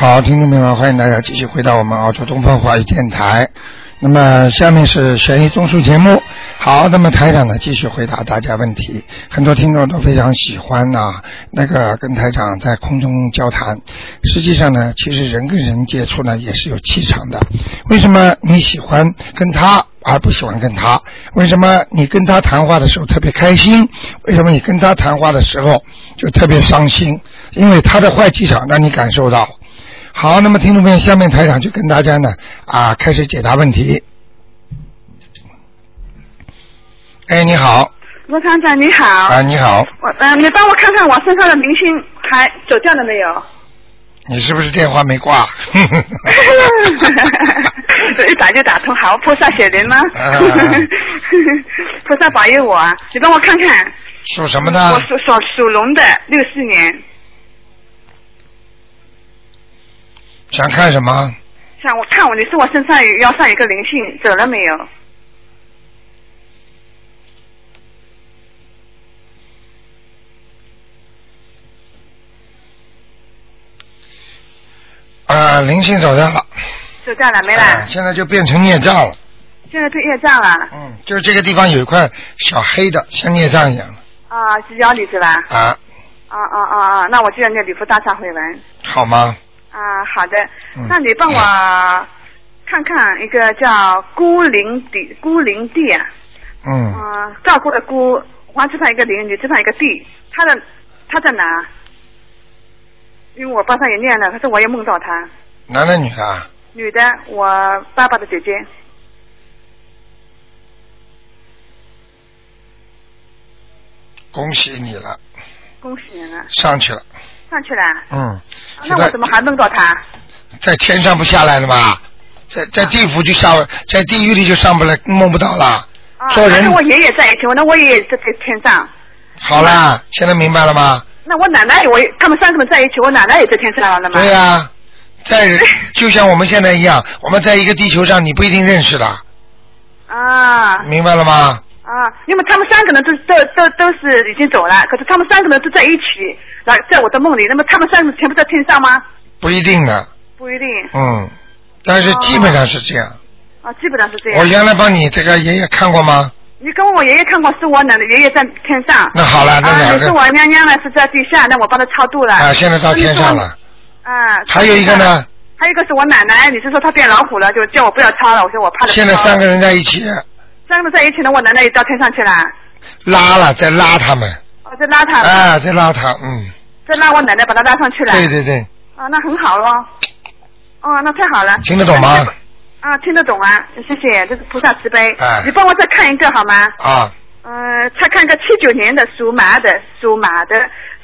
好，听众朋友们，欢迎大家继续回到我们澳洲东方华语电台。那么下面是悬疑综述节目。好，那么台长呢继续回答大家问题。很多听众都非常喜欢呐、那个跟台长在空中交谈。实际上呢，其实人跟人接触呢也是有气场的。为什么你喜欢跟他而不喜欢跟他？为什么你跟他谈话的时候特别开心？为什么你跟他谈话的时候就特别伤心？因为他的坏气场让你感受到。好，那么听众朋友，下面台长就跟大家呢啊开始解答问题。哎，你好，罗厂长你好。啊，你好，我嗯、你帮我看看我身上的明星还走掉了没有？你是不是电话没挂？一打就打通，好，菩萨显灵吗？啊 菩萨保佑我啊！你帮我看看，属什么呢我？属属属龙的，六四年，想看什么？想我看我，你说我身上有腰上有个灵性，走了没有？啊，灵性走掉了，走掉了没了？啊现在就变成孽障了。现在变孽障了嗯，就是这个地方有一块小黑的，像孽障一样的啊，是腰里是吧？啊，啊啊啊啊！那我就要念礼佛大忏悔文。好吗？啊，好的。嗯，那你帮我看看一个叫孤零地孤零地啊，嗯，啊、照顾的孤，黄字旁一个零，女字旁一个地，他的他在哪？因为我帮他也念了，可是我也梦到他，男的女的啊？女的，我爸爸的姐姐，恭喜你了，恭喜你了，上去了。上去了，嗯，啊那我怎么还梦到他？在天上不下来了吗？在在地府就下，在地狱里就上不来，梦不到了。啊，做人那跟我爷爷在一起，我那我爷爷在在天上，好啦，现在明白了吗？那我奶奶我也他们三个人在一起，我奶奶也在天上了吗。对呀、在 就像我们现在一样，我们在一个地球上，你不一定认识的，啊明白了吗？啊，因为他们三个人都都都都是已经走了，可是他们三个人都在一起，来在我的梦里，那么他们三个全部在天上吗？不一定的，不一定嗯，但是基本上是这样。啊，基本上是这样我。原来帮你这个爷爷看过吗？你跟我爷爷看过，是我奶奶爷爷在天上。那好了，那个你是我娘娘呢是在地下，那我帮他超度了。啊，现在到天上了。啊。还有一个呢，还有一个是我奶奶，你是说她变老虎了，就叫我不要超了，我说我怕的。现在三个人在一起三个人在一起呢，我奶奶也到天上去了，拉了，再拉他们，哦，再拉他，啊，再拉他，嗯，再拉我奶奶把他拉上去了。对对对，啊，那很好喽。哦，那太好了。听得懂吗？啊，听得懂啊，谢谢，这是菩萨慈悲。哎你帮我再看一个好吗？啊，呃，再看个七九年的属马的，属马的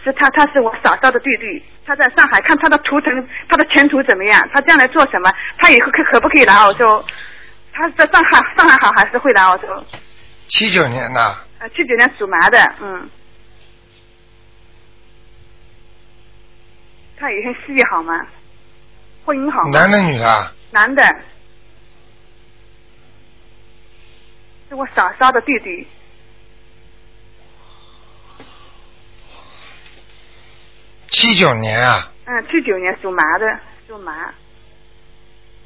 是他，他是我嫂嫂的弟弟，他在上海，看他的图腾，他的前途怎么样？他将来做什么？他以后可可不可以来澳洲？他是在上海，上海好还是会来澳洲？七九年的，啊，七九年属马的，嗯。他以前事业好吗？婚姻好吗？男的女的啊？男的，是我嫂嫂的弟弟。七九年啊，嗯，七九年属马的，属马。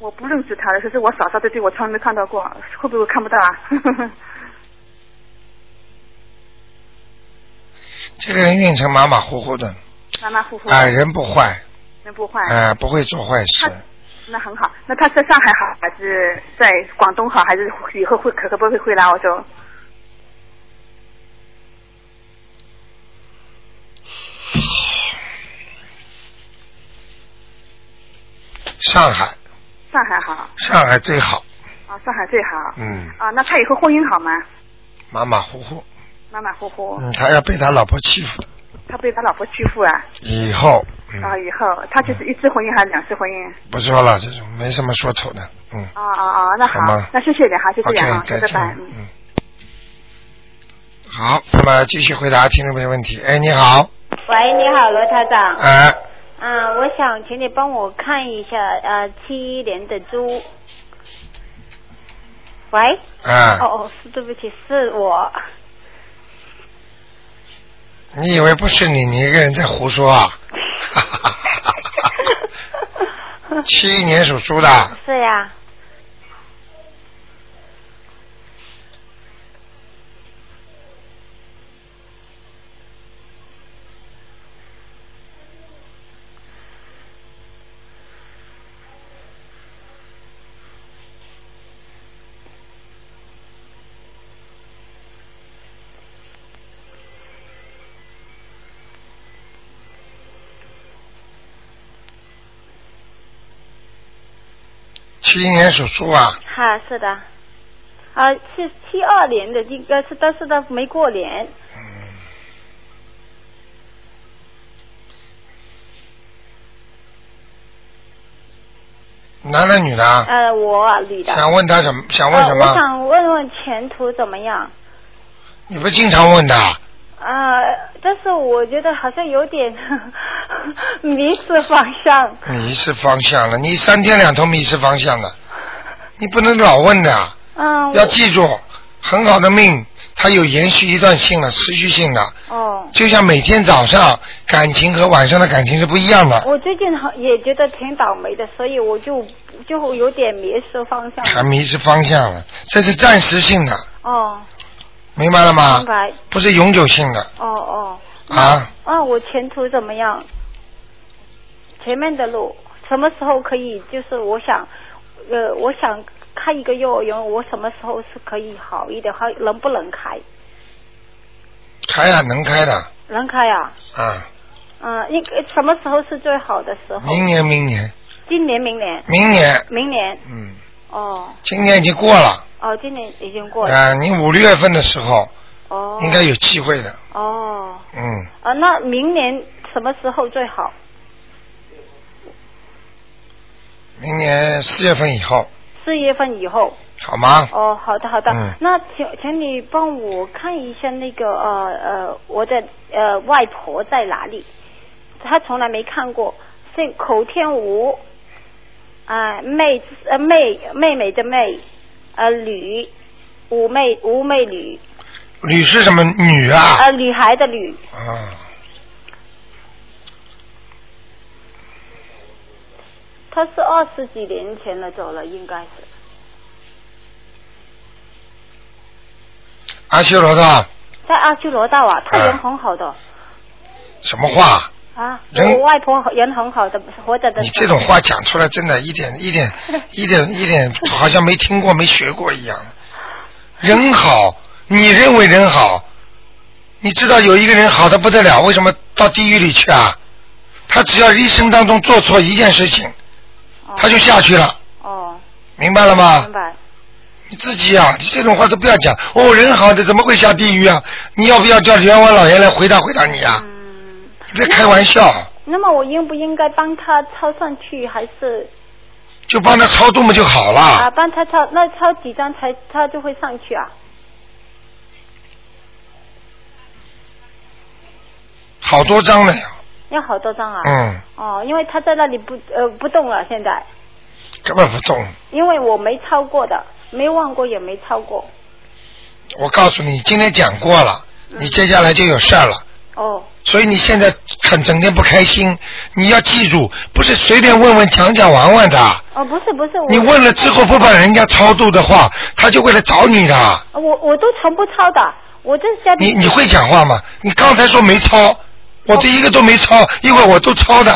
我不认识他的，可是我嫂嫂的弟弟，我从来没看到过，会不会看不到啊？这个人运程马马虎虎的，马马虎虎。哎，人不坏，人不坏。哎，不会做坏事。那很好。那他在上海好，还是在广东好，还是以后会可可不会回来澳洲？上海，上海好上海最好，啊，上海最好。嗯，啊，那他以后婚姻好吗？马马虎虎，马马虎虎，嗯，他要被他老婆欺负的，他被他老婆欺负啊！以后，嗯，啊，以后他就是一次婚姻还是两次婚姻？不说了，这种没什么说头的，嗯啊啊啊！那好好，那谢谢你哈，就这样啊，，OK，再见拜拜。，嗯。嗯。好，那么继续回答听众朋友问题。哎，你好，喂，你好，罗台长。哎，嗯，我想请你帮我看一下，呃，七一年的猪。喂。啊哦，哦，是对不起，是我。你以为不是你，你一个人在胡说啊？七一年属猪的，是呀，七一年属猪啊，哈，是的，啊，是七二年的，应该是，但是他没过年，男的女的啊？呃，我啊女的。想问他什么？想问什呃，我？想问问前途怎么样？你不经常问的？啊、但是我觉得好像有点 迷失方向。迷失方向了，你三天两头迷失方向的，你不能老问的，嗯。要记住，很好的命，它有延续一段性的、持续性的，哦，就像每天早上感情和晚上的感情是不一样的，我最近好也觉得挺倒霉的，所以我就就有点迷失方向。还迷失方向了，这是暂时性的，哦，明白了吗明？白。不是永久性的哦哦。啊。啊，我前途怎么样？前面的路什么时候可以？就是我想，呃，我想开一个幼儿园，我什么时候是可以好一点？还能不能开？开啊，能开的能开啊？啊，嗯、应该什么时候是最好的时候？明年，明年，今年、明年、明年，明年。嗯，哦今年已经过了哦，今年已经过了。啊，你五六月份的时候哦。应该有机会的，哦。嗯，啊，那明年什么时候最好？明年四月份以后，四月份以后。好吗？哦，好的好的。嗯那请请你帮我看一下那个呃呃我的呃外婆在哪里？她从来没看过，姓口天吴，啊、妹呃妹妹妹的妹，呃吕，妩媚妩媚吕，吕是什么女啊？呃女孩的吕，啊，她是二十几年前了走了，应该是。阿修罗道，在阿修罗道啊，她啊人很好的、什么话？啊，人我外婆人很好的，活着的。你这种话讲出来，真的一点一点 一点一点，好像没听过、没学过一样。人好，你认为人好，你知道有一个人好的不得了，为什么到地狱里去啊？他只要一生当中做错一件事情，哦他就下去了，哦，明白了吗明？白。你自己啊，你这种话都不要讲。哦，人好的怎么会下地狱啊？你要不要叫阎王老爷来回答回答你啊？嗯，你别开玩笑，那么我应不应该帮他抄上去，还是就帮他超度嘛就好了啊。帮他抄？那抄几张才他就会上去啊？好多张了呀，要好多张啊？嗯，哦，因为他在那里不呃不动了，现在，根本不动。因为我没超过的，没忘过也没超过。我告诉你，今天讲过了，嗯你接下来就有事儿了。哦所以你现在很整天不开心，你要记住，不是随便问问讲讲玩玩的。哦，不是不是，你问了之后不把人家超度的话，他就会来找你的。我我都从不超的，我这家里你你会讲话吗？你刚才说没抄，我这一个都没抄，一会儿我都抄的。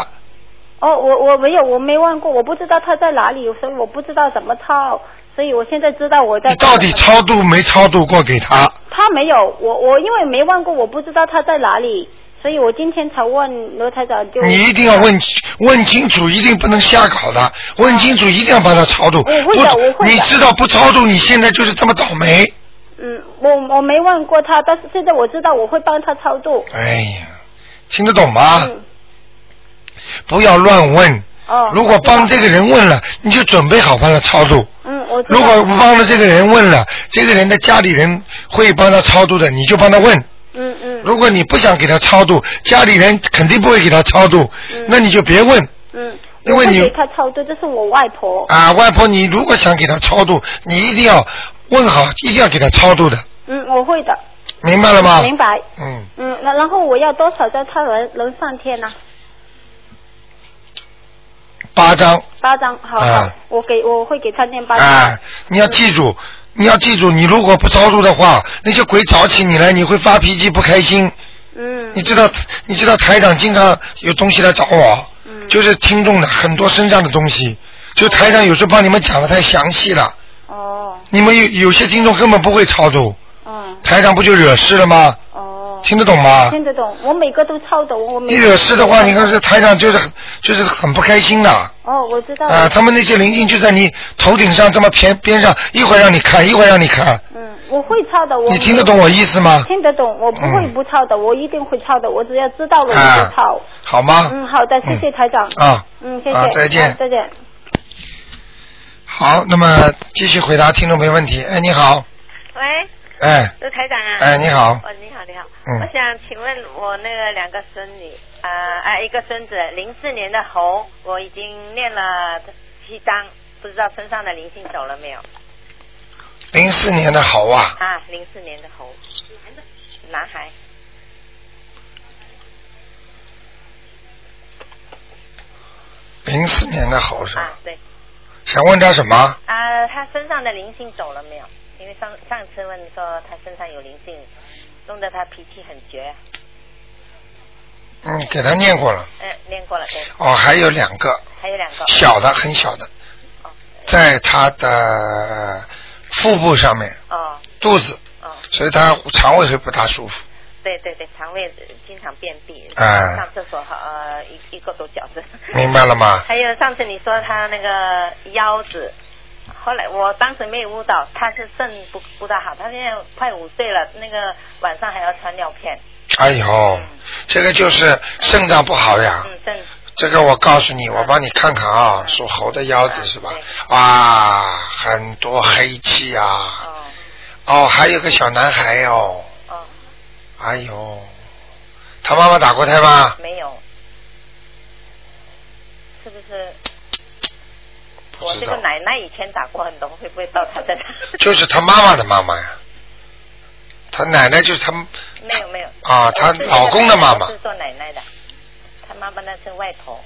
哦，我我没有，我没问过，我不知道他在哪里，所以我不知道怎么抄，所以我现在知道我在。你到底超度没超度过给他？他没有，我我因为没问过，我不知道他在哪里，所以我今天才问罗台长就。你一定要问问清楚，一定不能瞎搞的。问清楚，一定要把他超度。我会的我会的你知道不超度，你现在就是这么倒霉。嗯，我我没问过他，但是现在我知道我会帮他超度。哎呀，听得懂吗？嗯，不要乱问。哦。如果帮这个人问了，你就准备好帮他超度。嗯，我。如果帮了这个人问了，这个人的家里人会帮他超度的，你就帮他问。嗯嗯如果你不想给他超度，家里人肯定不会给他超度，嗯那你就别问。嗯，因为你给他超度，这是我外婆。啊，外婆，你如果想给他超度，你一定要问好，一定要给他超度的，嗯，我会的。明白了吗？明白。嗯，嗯，那然后我要多少张他能能上天呢、八张八张，好好啊，我给我会给他念八张。啊！你要记住，你要记住，你如果不超度的话，那些鬼找起你来，你会发脾气，不开心。嗯你知道，你知道台长经常有东西来找我，嗯就是听众的很多身上的东西，就台长有时候帮你们讲的太详细了，哦你们有有些听众根本不会超度，嗯台长不就惹事了吗？哦，听得懂吗？听得懂，我每个都抄的，我每你惹事的话，你看这台长就是很就是很不开心的。哦，我知道啊、了。他们那些灵性就在你头顶上这么偏边上，一会儿让你看，一会儿让你看，嗯，我会抄的，我你听得懂我意思吗？听得懂，我不会嗯不抄的，我一定会抄的，我只要知道了我啊就抄。好吗？嗯，好的，谢谢台长。啊，嗯，谢谢。啊再见好再见。好，那么继续回答听众朋友问题。哎，你好，喂，哎，刘台长啊。哎，你好，哦，你好，你好。嗯我想请问我那个两个孙女，啊、啊，一个孙子，零四年的猴，我已经念了七章，不知道身上的灵性走了没有？零四年的猴啊，啊，零四年的猴，男孩，零四年的猴是吧？啊，对，想问他什么？啊，他身上的灵性走了没有？因为上上次问说他身上有灵性，弄得他脾气很倔。嗯，给他念过了。嗯，念过了，对，哦，还有两个还有两个。小的，很小的，哦在他的腹部上面，哦肚子，哦，所以他肠胃会不大舒服。对对对，肠胃经常便秘，哎上厕所呃一一个多小时。明白了吗？还有上次你说他那个腰子，后来我当时没有误导，他是肾不不大好，他现在快五岁了，那个晚上还要穿尿片，哎呦，这个就是肾脏不好呀。嗯，肾这个我告诉你，我帮你看看啊，属猴的腰子是吧？哇，很多黑气啊！哦哦，还有个小男孩哦，哦哎呦，他妈妈打过胎吗？没有，是不是？我这个，奶奶以前打过很多，会不会到他这？就是他妈妈的妈妈呀。他奶奶就是他没有没有。啊她我自己老公的妈妈是做奶奶的，他妈妈那是外婆。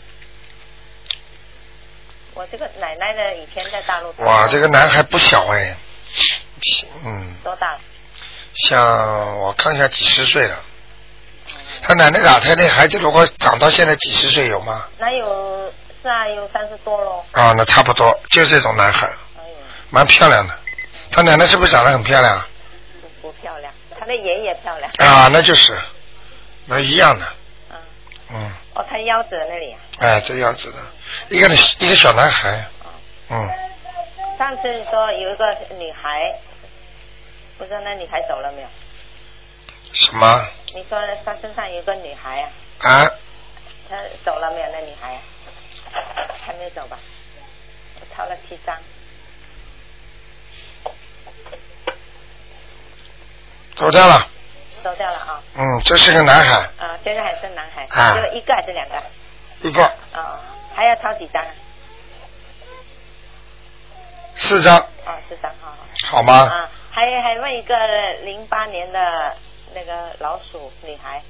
我这个奶奶呢以前在大陆。哇，这个男孩不小哎，嗯，多大了？像我看一下几十岁了。他奶奶打胎那孩子如果长到现在几十岁有吗？那有是啊，有三十多喽。啊，那差不多，就是这种男孩，蛮漂亮的。他奶奶是不是长得很漂亮？不不漂亮，他的爷爷漂亮。啊，那就是，那一样的，嗯，嗯，哦，他腰子那里啊。哎，这腰子的，一个一个小男孩，嗯，上次说有一个女孩，不知道那女孩走了没有？什么你说她身上有个女孩啊，啊？她走了没有？那女孩、啊、还没有走吧？我掏了七张。走掉了，走掉了啊！嗯，这是个男孩，啊，现在还是男孩，啊就一个还是两个？一个啊，还要掏几张啊？四张，啊，四张，好好。好吗？啊，还还问一个零八年的那个老鼠女孩，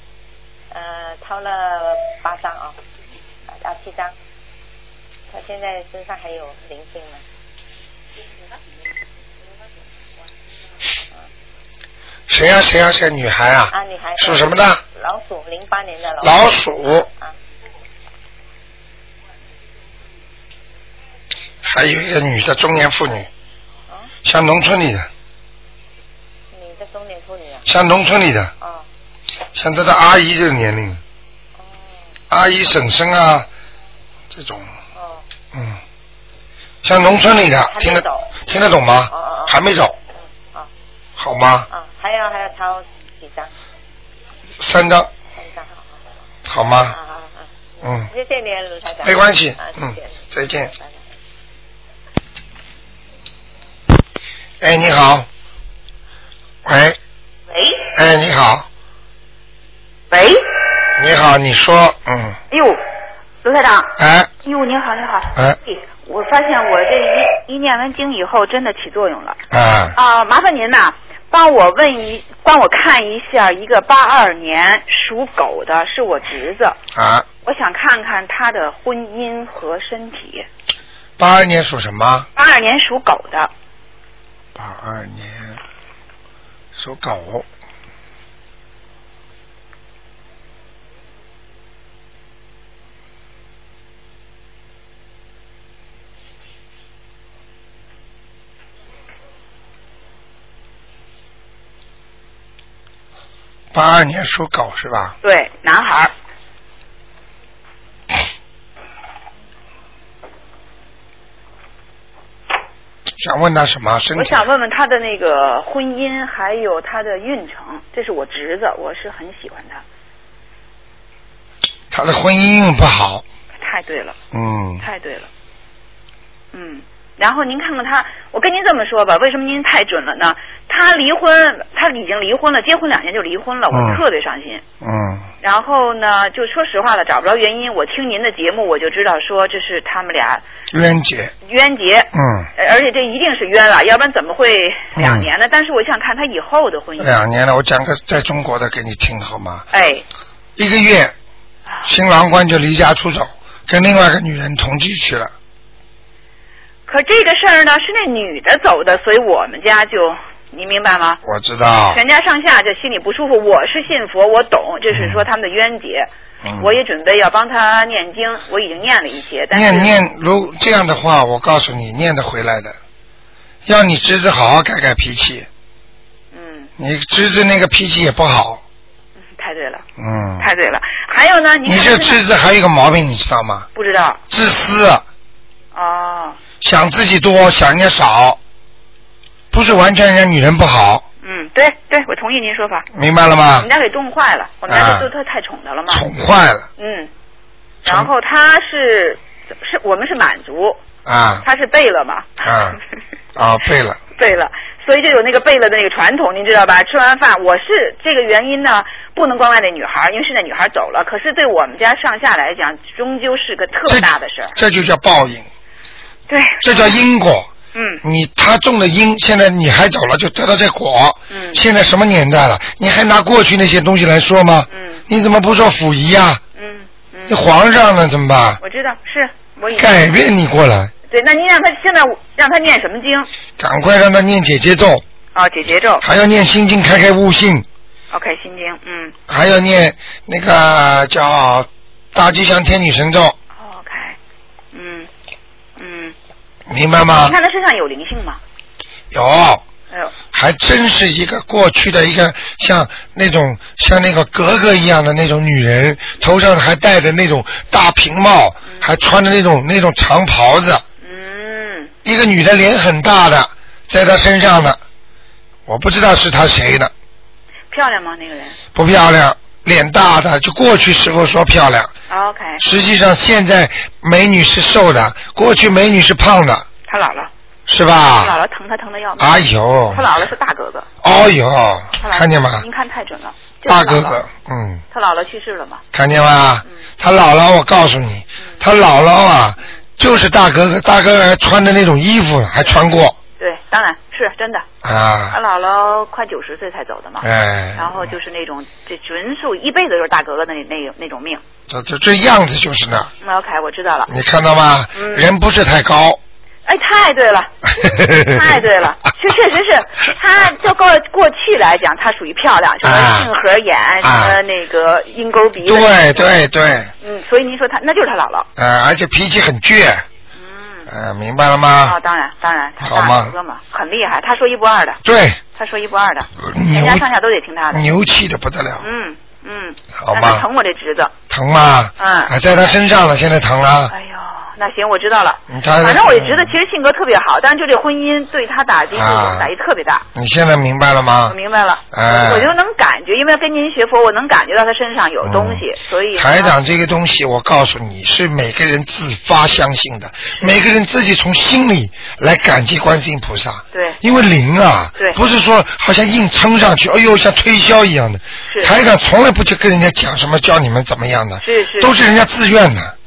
呃，掏了八张啊，啊七张，她现在身上还有灵性吗？谁呀、谁呀、谁女孩啊？啊，女孩。属什么的？老鼠，零八年的老鼠。老鼠，啊，还有一个女的中年妇女，啊，像农村里的，你的中年妇女啊？像农村里的，哦像她的阿姨这个年龄，哦。阿姨、婶婶啊，这种，哦，嗯，像农村里的听得懂听得懂吗？哦哦哦还没走，嗯，哦好吗？啊，还要还要抄几张？三张，三张，好好好吗？好啊啊啊！嗯，谢谢你，卢台长。没关系嗯。，再见。哎，你好。喂，喂哎，你好，喂，你好，你说，嗯，哎呦，卢台长，哎，哎呦，你好，您好。哎，我发现我这一一念完经以后，真的起作用了。啊，啊，麻烦您呐，帮我问一，帮我看一下一个八二年属狗的，是我侄子，啊，我想看看他的婚姻和身体。八二年属什么？八二年属狗的，八二年属狗。八二年属狗是吧？对，男孩。想问他什么身体？我想问问他的那个婚姻，还有他的运程。这是我侄子，我是很喜欢他。他的婚姻不好，太对了，嗯，太对了。嗯，然后您看看他，我跟您这么说吧，为什么您太准了呢？他离婚，他已经离婚了，结婚两年就离婚了，我嗯特别伤心。嗯，然后呢，就说实话了，找不着原因。我听您的节目，我就知道说这是他们俩冤结，冤结。嗯，呃而且这一定是冤了，要不然怎么会两年呢？但是我想看他以后的婚姻。两年了，我讲个在中国的给你听好吗？哎，一个月，新郎官就离家出走，跟另外一个女人同居去了。可这个事儿呢，是那女的走的，所以我们家就，你明白吗？我知道，全家上下就心里不舒服。我是信佛，我懂，这是说他们的冤结。嗯我也准备要帮他念经，我已经念了一些，但是念念如这样的话，我告诉你，念得回来的。要你侄子好好改改脾气，嗯，你侄子那个脾气也不好，太对了，嗯。太对了。还有呢，您你这侄子还有一个毛病，你知道吗？不知道自私，哦，想自己多，想人家少，不是完全人家女人不好，嗯，对对，我同意您说法。明白了吗我们？家给冻坏了，我们家啊都都太宠他了嘛。宠坏了嗯，然后他是是我们是满族，啊他是贝勒嘛。啊啊！贝勒，贝勒，所以就有那个贝勒的那个传统，您知道吧？吃完饭，我是这个原因呢，不能光赖那女孩，因为是那女孩走了。可是对我们家上下来讲，终究是个特大的事儿。这就叫报应，对，这叫因果。嗯你他种了因，现在你还走了，就得到这果。嗯现在什么年代了？你还拿过去那些东西来说吗？嗯你怎么不说溥仪呀、嗯嗯那，皇上呢？怎么办？我知道是我已经改变你过来，对。那您让他现在让他念什么经？赶快让他念姐姐咒，哦，姐姐咒。还要念心经，开开悟性，OK，心经。嗯还要念那个叫大吉祥天女神咒，，OK，嗯嗯。明白吗？你？看他身上有灵性吗？有，哎呦，还真是一个过去的一个像那种像那个格格一样的那种女人，头上还戴着那种大平帽，还穿着那种那种长袍子，嗯，一个女的脸很大的，在她身上的，我不知道是她谁的，漂亮吗？那个人。不漂亮，脸大的，就过去时候说漂亮，？OK，实际上现在美女是瘦的，过去美女是胖的，他姥姥，是吧他姥吧？姥疼他疼的要命。哎呦他，姥姥是大哥哥，哦呦看见吗您？看太准了，大哥哥，嗯。他姥姥去世了嘛？看见吗嗯？他姥姥，我告诉你，他姥姥啊，就是大哥哥，大哥哥还穿的那种衣服，还穿过对，当然是真的。他啊，姥姥快九十岁才走的嘛，哎，然后就是那种这纯属一辈子就是大格格的那那那种命。这这这样子就是那，嗯 OK，我知道了。你看到吗？嗯。人不是太高，哎，太对了，太对了，确确实是，她就过过去来讲，她属于漂亮，什么啊杏核眼，什么那个鹰钩鼻，对对对，嗯，所以您说她那就是她姥姥，呃，而且脾气很倔，嗯，呃，明白了吗哦，？当然当然，他大哥哥嘛，很厉害，他说一不二的，对，他说一不二的，全家上下都得听他的，牛气的不得了，嗯嗯，好吗那她疼我这侄子，疼吗？嗯还在他身上了，现在疼了。那行，我知道了。反正我也觉得其实性格特别好，但是就这婚姻对他打击，打击特别大。你现在明白了我吗？明白了，哎我就能感觉，因为跟您学佛，我能感觉到他身上有东西，所以嗯台长这个东西，我告诉你是每个人自发相信的，每个人自己从心里来感激观世音菩萨。对因为灵啊，对不是说好像硬撑上去，哎呦像推销一样的。是台长从来不去跟人家讲什么教你们怎么样的，是是都是人家自愿的。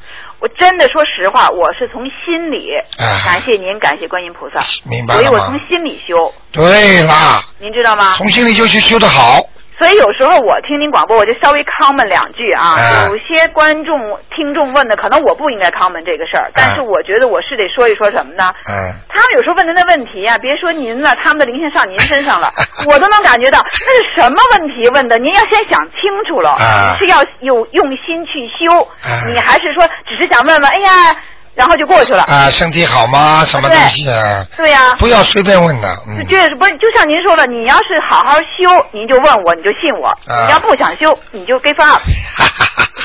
我真的说实话，我是从心里哎感谢您，感谢观音菩萨，明白吗？所以我从心里修，对啦，您知道吗？从心里修修修得好。所以有时候我听您广播，我就稍微 comment 两句啊。啊有些观众、听众问的，可能我不应该 comment 这个事儿，但是我觉得我是得说一说什么呢？嗯，他们有时候问您的问题啊，别说您了，他们的灵性上您身上了，我都能感觉到那是什么问题问的，您要先想清楚了，啊是要有用心去修，啊你还是说只是想问问，哎呀，然后就过去了？啊，身体好吗？什么东西啊？对呀、不要随便问的，嗯，这是不是就像您说的，你要是好好修，您就问我，你就信我；啊你要不想修，你就 give up。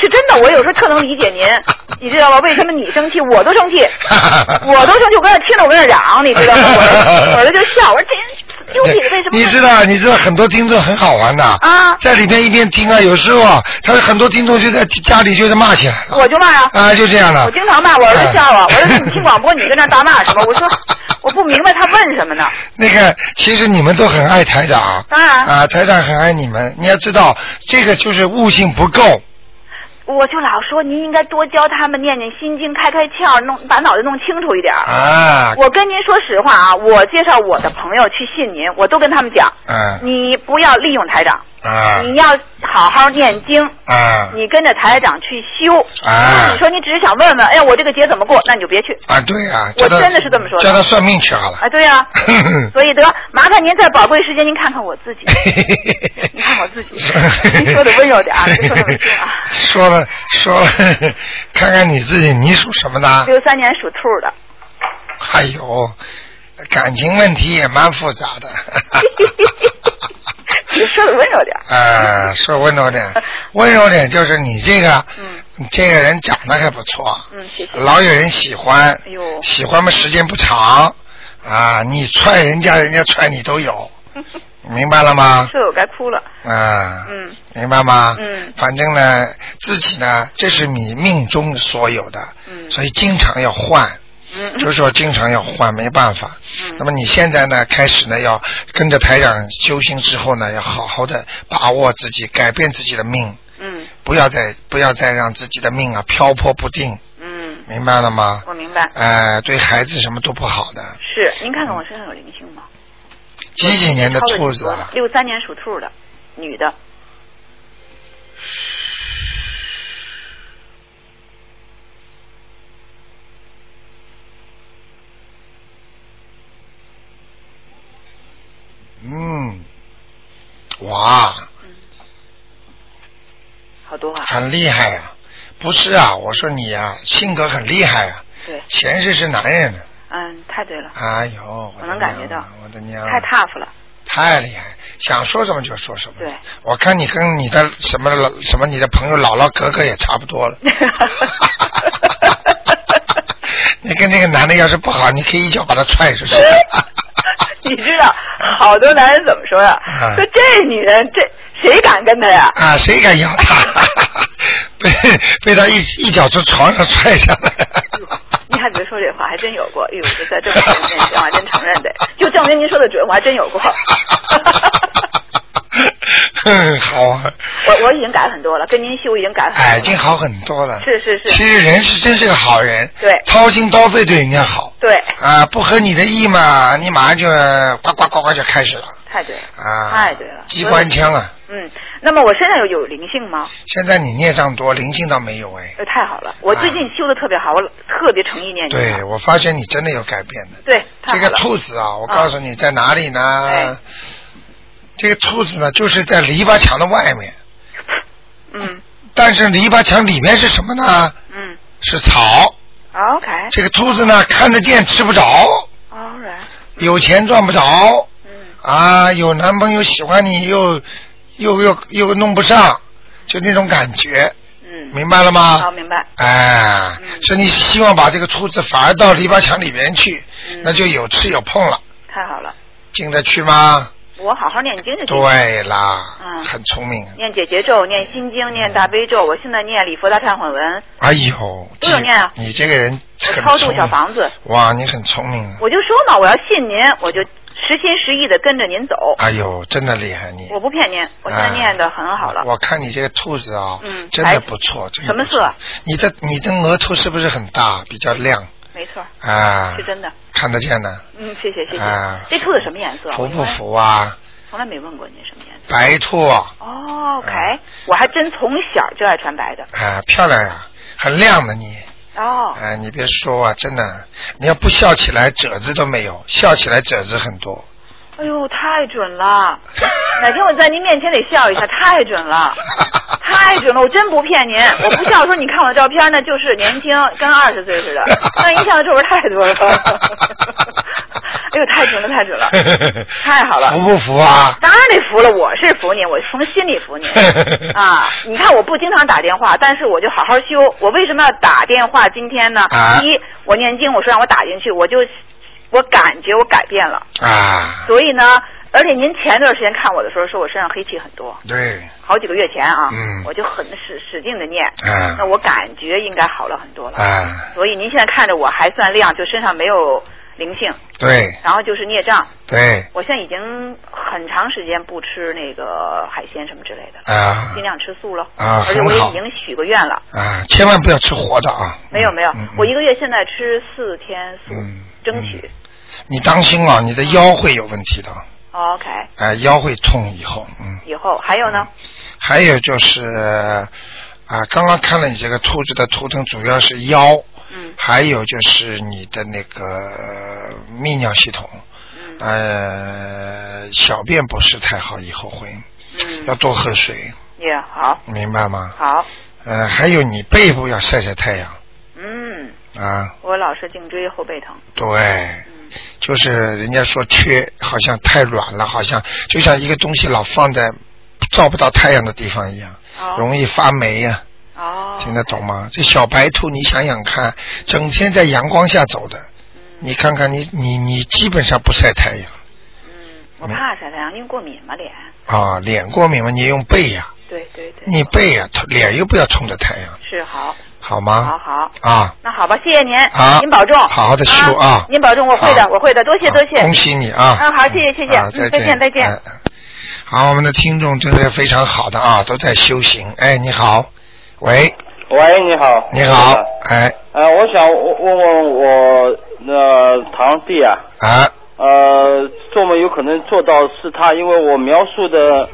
是真的，我有时候特能理解您，你知道吧？为什么你生气，我都生气，我都生气，我跟那听着我跟那嚷，你知道吗？我我这就笑，我说这人 丢气，为什么？你知道，你知道很多听众很好玩的啊在里面一边听啊，有时候啊，他很多听众就在家里就在骂起来了，我就骂呀、啊，就这样的。我经常骂，我儿子笑我，我说 你听广播，你跟那大骂什么？我说我不明白他问什么呢？那个，其实你们都很爱台长，当然啊，台长很爱你们。你要知道，这个就是悟性不够。我就老说您应该多教他们念念心经，开开窍，弄把脑子弄清楚一点。啊，我跟您说实话啊，我介绍我的朋友去信您，我都跟他们讲，嗯你不要利用台长，啊你要好好念经，啊你跟着台长去修。啊你说你只是想问问，哎呀，我这个节怎么过？那你就别去。啊，对呀、我真的是这么说的叫他算命去好了。啊，对呀、所以得麻烦您在宝贵时间，您看看我自己。你看我自己，您说的温柔点啊，别说那么凶啊。说了说了，看看你自己，你属什么的？六三年属兔的，哎呦，感情问题也蛮复杂的。你 说的温柔点。啊，说温柔点，温柔点就是你这个，嗯这个人长得还不错，嗯，谢谢。老有人喜欢，哎呦喜欢嘛时间不长，啊，你踹人家，人家踹你都有，明白了吗？是我该哭了。啊，嗯明白吗？嗯反正呢，自己呢，这是你命中所有的，嗯所以经常要换。嗯就是说经常要换，没办法。嗯那么你现在呢，开始呢要跟着台长修行之后呢，要好好的把握自己，改变自己的命，嗯不要再不要再让自己的命啊漂泊不定，嗯，明白了吗？我明白。哎、对孩子什么都不好的。是，您看看我身上有灵性吗？几几年的兔子啊？六三年属兔的，女的。嗯，哇，好多啊。很厉害啊！不是啊，我说你啊，性格很厉害啊，对，前世是男人呢。嗯，太对了，哎呦，我我能感觉到我的娘啊，太 tough 了。太厉害，想说什么就说什么。对，我看你跟你的什么老什么你的朋友姥姥格格也差不多了。你跟那个男的要是不好，你可以一脚把他踹出去。你知道，好多男人怎么说呀、啊说这女人，这谁敢跟她呀？啊，谁敢要她？被被他一一脚从床上踹下来。你还别说这话，还真有过。哎呦，这在这么多人面前，我还真承认的，就证明您说的准，我还真有过。嗯，好啊，我我已经改很多了，跟您修已经改很多了。哎，已经好很多了。是是是其实人是真是个好人。对掏心掏肺对人家好。对，啊，不合你的意嘛，你马上就呱呱呱呱就开始了太对了。啊！太对了机关枪啊！嗯，那么我身上有有灵性吗？现在你孽障多，灵性倒没有哎。呃，太好了，我最近修的特别好，我特别诚意念经。对，我发现你真的有改变的。对，这个兔子啊，我告诉你在哪里呢？哎这个兔子呢，就是在篱笆墙的外面，嗯但是篱笆墙里面是什么呢？嗯是草。，OK，这个兔子呢，看得见吃不着，all right，有钱赚不着，嗯啊，有男朋友喜欢你又又又又弄不上，就那种感觉，嗯，明白了吗？好，明白。哎，嗯所以你希望把这个兔子反而到篱笆墙里面去，嗯那就有吃有碰了，太好了，进得去吗？我好好念经就行。对啦，嗯很聪明。念解结咒，念心经，念大悲咒。我现在念礼佛大忏悔文，哎呦，都有念啊你这个人我超度小房子。哇，你很聪明。我就说嘛，我要信您，我就实心实意的跟着您走。哎呦，真的厉害你。我不骗您，我现在念的很好了。我看你这个兔子啊，嗯真的不错。真的不错什么色？你的你的额头是不是很大，比较亮没错，啊？是真的。看得见的，嗯，谢谢谢谢。啊这兔子什么颜色？服不？服啊？从来没问过您什么颜色。白兔，哦，OK，、我还真从小就爱穿白的。啊，漂亮呀，很亮的你。哦，哎，你别说啊，真的，你要不笑起来褶子都没有，笑起来褶子很多。哎呦，太准了！哪天我在您面前得笑一下，太准了，太准了！我真不骗您，我不笑说你看我的照片那，就是年轻，跟二十岁似的。但一笑的皱纹太多了，哎呦，太准了，太准了，太好了！服不服啊？当然得服了，我是服你，我从心里服你啊！你看我不经常打电话，但是我就好好修。我为什么要打电话？今天呢？啊第一，我念经，我说让我打进去，我就我感觉我改变了。啊，所以呢，而且您前段时间看我的时候，说我身上黑气很多，对，好几个月前啊，嗯。我就很使使劲的念，啊。那我感觉应该好了很多了。啊，所以您现在看着我还算亮，就身上没有灵性，对。然后就是孽障。对。我现在已经很长时间不吃那个海鲜什么之类的，啊。尽量吃素了。啊而且我也已经许过愿了。啊，千万不要吃活的啊！没有没有，嗯。我一个月现在吃四天素，嗯争取。你当心啊，你的腰会有问题的，OK，啊，腰会痛以后，嗯。以后还有呢？还有就是啊，刚刚看了你这个兔子的图腾，主要是腰，嗯。还有就是你的那个泌尿系统，嗯。呃，小便不是太好，以后会。要嗯，多喝水，也好，明白吗？好，呃，还有你背部要晒晒太阳。嗯，啊，我老是颈椎后背疼。对，嗯就是人家说缺，好像太软了，好像就像一个东西老放在照不到太阳的地方一样，哦。容易发霉呀、哦，听得懂吗？这小白兔，你想想看，整天在阳光下走的，你看看你你你基本上不晒太阳。嗯，我怕晒太阳，因为过敏嘛脸。啊，脸过敏嘛，你用背呀、对对对，你背呀、脸又不要冲着太阳，是好，好吗？好好。啊，那好吧，谢谢您，啊您保重，好好的修啊您保重，我会的，我会的，多谢多谢。恭喜你啊！嗯，好，谢谢谢谢，啊，嗯，再再见再见。好，我们的听众真是非常好的啊，都在修行。哎，你好，喂，喂，你好。你好，哎呃，我想问问我那堂弟啊，啊呃，做梦有可能做到是他，因为我描述的，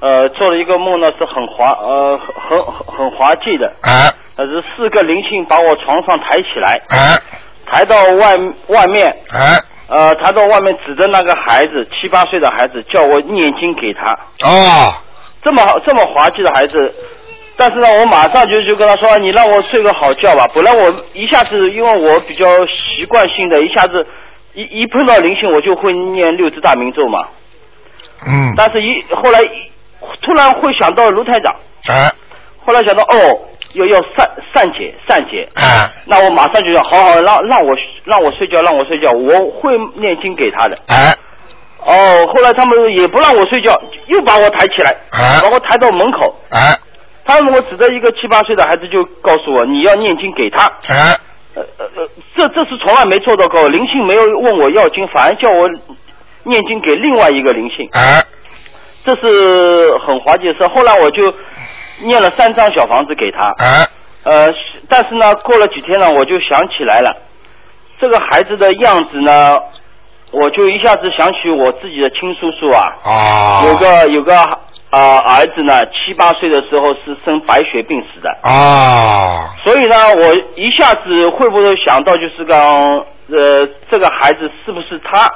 呃，做了一个梦呢是很滑，呃，很很很滑稽的，啊。呃，是四个灵性把我床上抬起来，啊。抬到外外面，啊。呃，抬到外面指着那个孩子七八岁的孩子，叫我念经给他，哦。这么好这么滑稽的孩子。但是呢，我马上就就跟他说，你让我睡个好觉吧。本来我一下子，因为我比较习惯性的，一下子一一碰到灵性，我就会念六字大明咒嘛。嗯。但是一后来一突然会想到卢台长，啊。后来想到哦，要要善善解善解，啊。那我马上就要好好让让我让我睡觉，让我睡觉，我会念经给他的。啊。哦，后来他们也不让我睡觉，又把我抬起来，啊。把我抬到门口。啊。他们我指着一个七八岁的孩子就告诉我，你要念经给他。啊。呃呃呃，这这是从来没做到过，灵性没有问我要经，反而叫我念经给另外一个灵性，啊这是很滑稽的事。后来我就念了三张小房子给他，啊？呃，但是呢，过了几天呢，我就想起来了，这个孩子的样子呢，我就一下子想起我自己的亲叔叔啊，啊。有个有个啊、儿子呢，七八岁的时候是生白血病死的，啊。所以呢，我一下子会不会想到就是讲呃，这个孩子是不是他？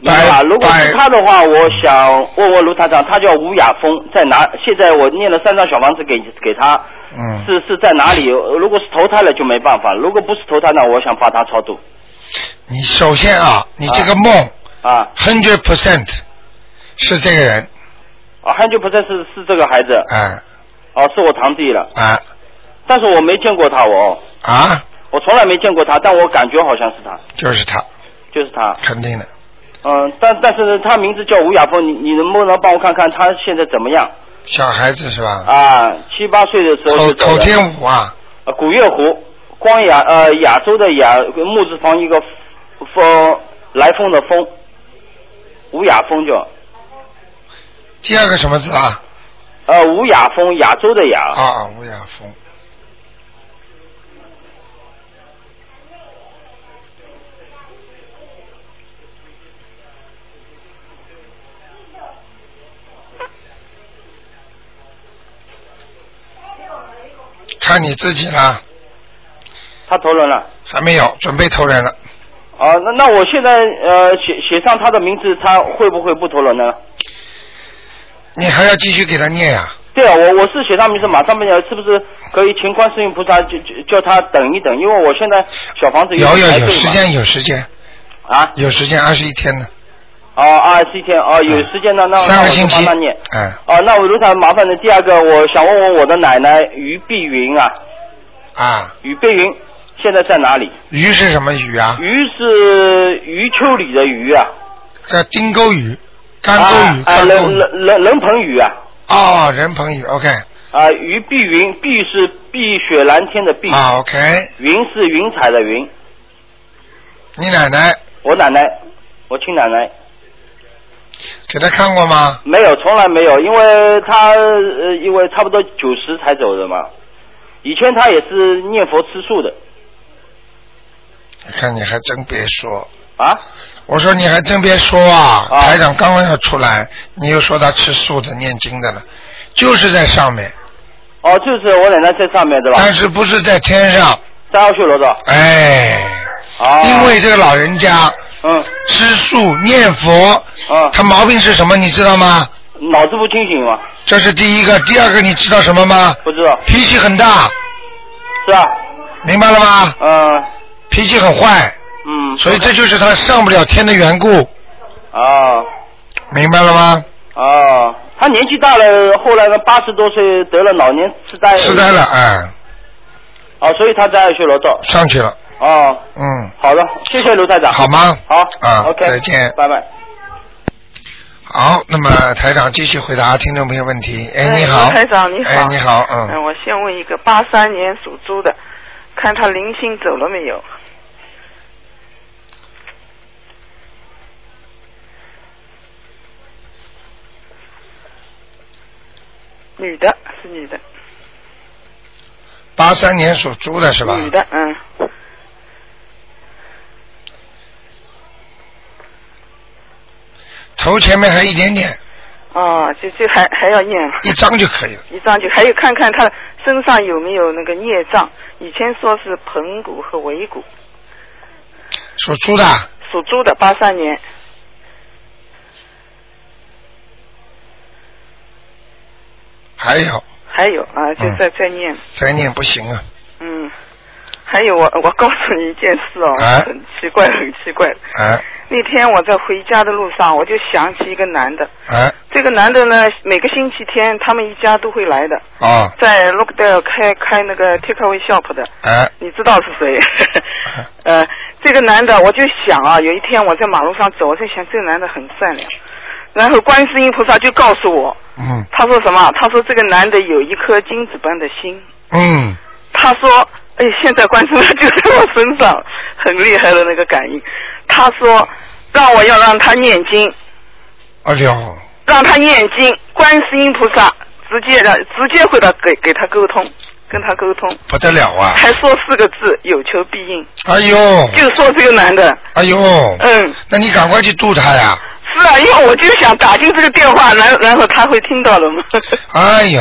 明白吧？白如果是他的话，我想问问卢台长，他叫吴亚峰，在哪？现在我念了三张小房子给给他，嗯。是是在哪里？如果是投胎了就没办法，如果不是投胎呢，我想把他超度。你首先啊，你这个梦啊 hundred percent 是这个人，啊，，hundred percent 是是这个孩子，啊哦，是我堂弟了，啊但是我没见过他，我啊，我从来没见过他，但我感觉好像是他，就是他，就是他。肯定的。嗯，但但是呢，他名字叫吴亚峰，你你能不能帮我看看他现在怎么样？小孩子是吧？啊，七八岁的时候口。口天舞啊，呃古月湖，光亚呃亚洲的亚木字旁一个风来风的风，吴亚峰叫第二个什么字啊？呃吴亚峰，亚洲的亚。啊，吴亚峰。看你自己了，他投人了。还没有，准备投人了。啊，那那我现在呃写写上他的名字，他会不会不投人呢？你还要继续给他念呀、对啊，我我是写上名字，马上不念，是不是可以请观世音菩萨就就叫他等一等？因为我现在小房子有有有排队嘛时间有时间啊有时间，二十一天呢，哦二十一天哦有时间呢，那那我就三个星期帮他念。。嗯，哦，那我卢台麻烦的第二个，我想问问我的奶奶于碧云啊，啊，于碧云现在在哪里？鱼是什么鱼啊？于是余秋里的余啊，叫丁钩鱼，干钩鱼，啊，啊干钩鱼。人人人人鹏鱼啊，哦，人鹏鱼，OK，啊，于碧云，碧是碧雪蓝天的碧，啊，OK，云是云彩的云。你奶奶我奶奶，我亲奶奶给他看过吗？没有，从来没有，因为他呃，因为差不多九十才走的嘛。以前他也是念佛吃素的你看你还真别说，啊。我说你还真别说啊，啊台长刚刚要出来，你又说他吃素的、念经的了，就是在上面，哦，就是我奶奶在上面对吧？但是不是在天上，在奥修罗的。哎，哦。因为这个老人家嗯吃素念佛，啊，他毛病是什么？你知道吗？脑子不清醒嘛？这是第一个，第二个你知道什么吗？不知道。脾气很大，是啊。明白了吗？嗯脾气很坏，嗯。所以这就是他上不了天的缘故，啊明白了吗？啊，他年纪大了，后来呢，八十多岁得了老年痴呆。痴呆了，。哎，啊，所以他在奥修罗道。上去了，哦，嗯，好的，谢谢卢台长。好吗？好。啊 OK。再见拜拜。好，那么台长继续回答听众朋友问题。哎，你好，卢台长你好哎，你好，嗯，嗯，我先问一个八三年属猪的，看他灵性走了没有？女的，是女的，八三年属猪的是吧？女的，嗯，头前面还一点点，哦，就就还还要念。一张就可以了。一张就，还有看看他身上有没有那个孽障。以前说是盆骨和尾骨，属猪的，属猪的，八三年，还有。还有啊，就嗯。在在念。再念不行啊，嗯，还有我我告诉你一件事哦，啊？很奇怪很奇怪。哎那天我在回家的路上，我就想起一个男的。哎这个男的呢，每个星期天他们一家都会来的，哦在 Lookdale 开开那个 takeaway shop 的，哎你知道是谁？呃，这个男的，我就想啊，有一天我在马路上走，我在想这个男的很善良，然后观世音菩萨就告诉我，嗯他说什么？他说这个男的有一颗金子般的心。嗯他说：“哎，现在观世音就在我身上，很厉害的那个感应。”他说：“让我要让他念经，哎呦让他念经。观世音菩萨直接的直接会的给给他沟通，跟他沟通，不得了啊！还说四个字：有求必应。哎呦就说这个男的，哎呦，嗯，那你赶快去度他呀！是啊，因为我就想打进这个电话，然然后他会听到了嘛。哎呦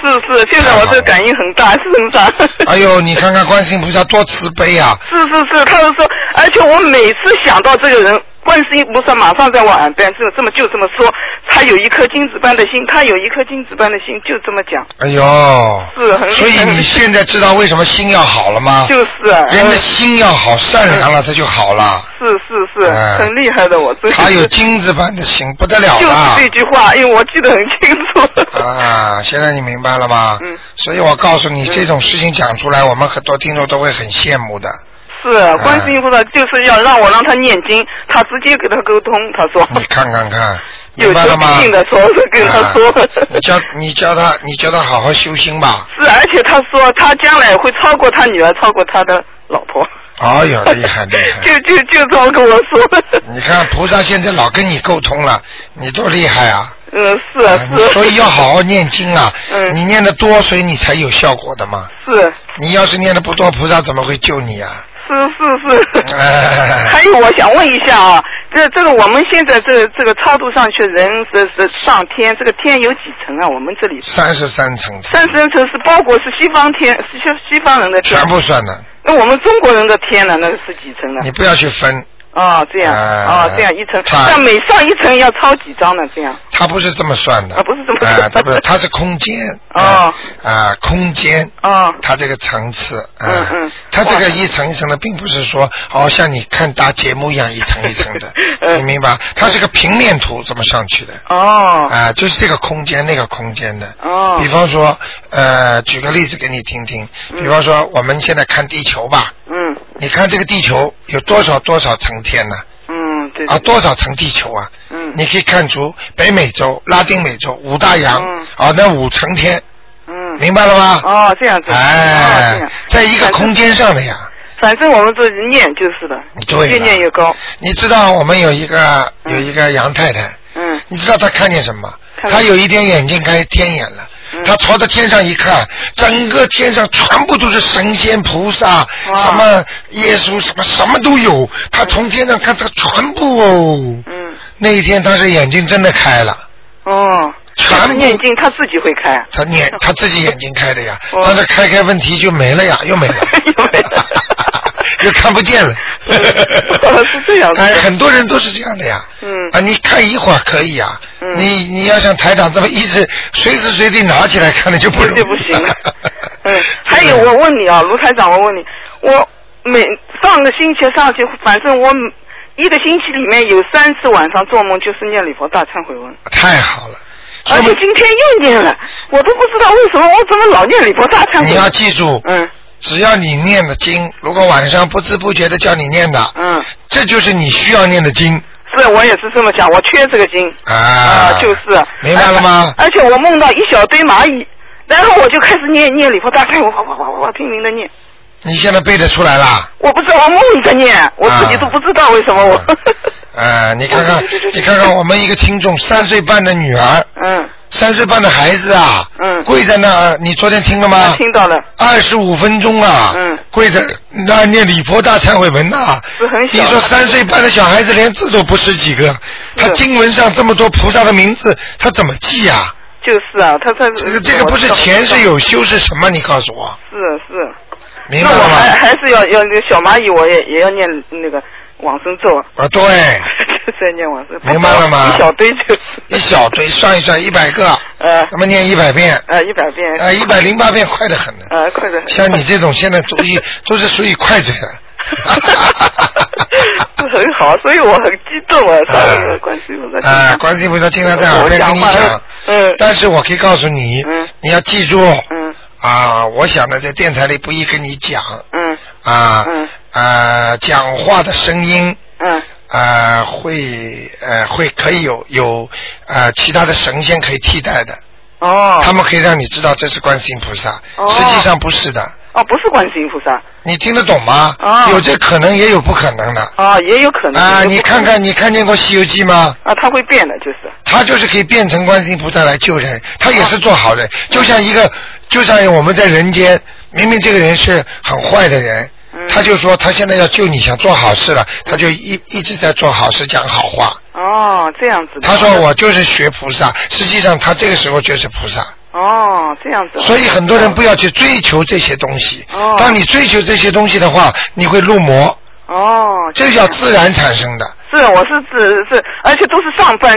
是是，现在我这个感应很大，是很大。哎呦，你看看观世音菩萨多慈悲啊！是是是，他们说，而且我每次想到这个人，观世音菩萨马上在我耳边，这么这么就这么说，他有一颗金子般的心，他有一颗金子般的心，就这么讲，哎呦，是很厉害所以你现在知道为什么心要好了吗？就是啊，人的嗯心要好，善良了，他就好了。是是是，哎很厉害的，我他有金子般的心，不得了就是这句话，因为我记得很清楚。啊！现在你明白了吗？嗯。所以我告诉你，这种事情讲出来，我们很多听众都会很羡慕的。是，观世音菩萨就是要让我让他念经，他直接给他沟通，他说你看看看，有明白了吗？求必应的说是跟他说。啊你教你教他，你教他好好修心吧。是，而且他说他将来会超过他女儿，超过他的老婆。哎呦，厉害厉害！就就就这么跟我说。你看菩萨现在老跟你沟通了，你多厉害啊！嗯，是是。所以要好好念经啊！嗯你念的多，所以你才有效果的嘛。是你要是念的不多，菩萨怎么会救你啊？是是是。哎还有，我想问一下啊，这这个我们现在这个这个超度上去人是是上天，这个天有几层啊？我们这里三十三层三十三层是包括是西方天，是西西方人的天全。部算的，那我们中国人的天呢？那是几层呢你？不要去分，哦，这样，哎哦，这样一层，它那每上一层要抄几张呢？这样，它不是这么算的。啊不是这么算啊，它不是，它是空间。哦啊啊，空间。哦，它这个层次，啊嗯嗯它这个一层一层的，并不是说哦像你看大节目一样一层一层的，嗯你明白？它是个平面图这么上去的，哦，啊，就是这个空间那个空间的。哦比方说，呃，举个例子给你听听，比方说我们现在看地球吧，嗯你看这个地球有多少多少层天呢？嗯，对，啊，多少层地球啊？嗯。你可以看出北美洲、拉丁美洲五大洋，嗯。啊，那五层天，嗯，明白了吗？哦，这样子，哎样，，在一个空间上的呀。反正我们这念就是的，对越念越高，你知道我们有一个有一个杨太太，嗯。你知道她看见什么？她有一天眼睛开天眼了。嗯。她朝着天上一看，整个天上全部都是神仙菩萨，什么耶稣，什么什么都有。他从天上看，他全部哦。嗯，那一天，他是眼睛真的开了，哦，全部。但是念经他自己会开，他眼他自己眼睛开的呀，哦。但是开开问题就没了呀，又没了。又没了，又看不见了。哦是这样的哎，很多人都是这样的呀。嗯啊，你看一会儿可以啊，嗯你你要像台长这么一直随时随地拿起来看的就不容易这不行了。嗯，还有我问你啊，卢台长，我问你，我每上个星期上去，反正我一个星期里面有三次晚上做梦就是念礼佛大忏悔文，太好了，而且今天又念了，我都不知道为什么我怎么老念礼佛大忏悔文。你要记住，嗯只要你念的经，如果晚上不知不觉的叫你念的，嗯，这就是你需要念的经是我也是这么想，我缺这个经啊。啊，就是。明白了吗？而且我梦到一小堆蚂蚁，然后我就开始念念礼佛大忏悔，哇哇哇哇哇拼命的念。你现在背得出来啦？我不知道，我梦里在念，我自己都不知道为什么我。啊，你看看你看看我们一个听众三岁半的女儿，嗯，三岁半的孩子啊，嗯跪在那儿，你昨天听了吗？听到了，二十五分钟啊，嗯跪在那念礼佛大忏悔文呐、是很小你说三岁半的小孩子连字都不识几个，他经文上这么多菩萨的名字，他怎么记啊？就是啊，他他这个这个不是前世有修是什么？你告诉我，是是，明白了吗？还还是要要那个小蚂蚁，我也也要念那个往生咒，啊，对，就 是在念往生。明白了吗一小堆就是。一小堆算一算一百个，呃那么念一百遍，呃一百遍。呃，一百零八遍快得很呢。呃，快点。像你这种现在属于 都是属于快嘴的。很好，所以我很激动啊！上啊个观世音菩萨。啊，观世音菩萨经常在耳边跟你讲嗯但是我可以告诉你，嗯你要记住，嗯啊，我想呢，在电台里不宜跟你讲，嗯啊，嗯啊，讲话的声音，嗯。啊，会呃会可以有有呃其他的神仙可以替代的，哦。他们可以让你知道这是观世音菩萨，哦。实际上不是的，哦，不是观世音菩萨。你听得懂吗？哦。有这可能，也有不可能的。啊，也有可能啊，有你看看，你看见过《西游记》吗？啊，他会变的，就是。他就是可以变成观世音菩萨来救人，他也是做好哦。人，就像一个，就像我们在人间，明明这个人是很坏的人，嗯他就说他现在要救你，想做好事了，他就一一直在做好事，讲好话。哦这样子。他说我就是学菩萨，实际上他这个时候就是菩萨。哦这样子。所以很多人不要去追求这些东西。哦当你追求这些东西的话，你会入魔，哦，这叫自然产生的。是，我是指是，而且都是上班，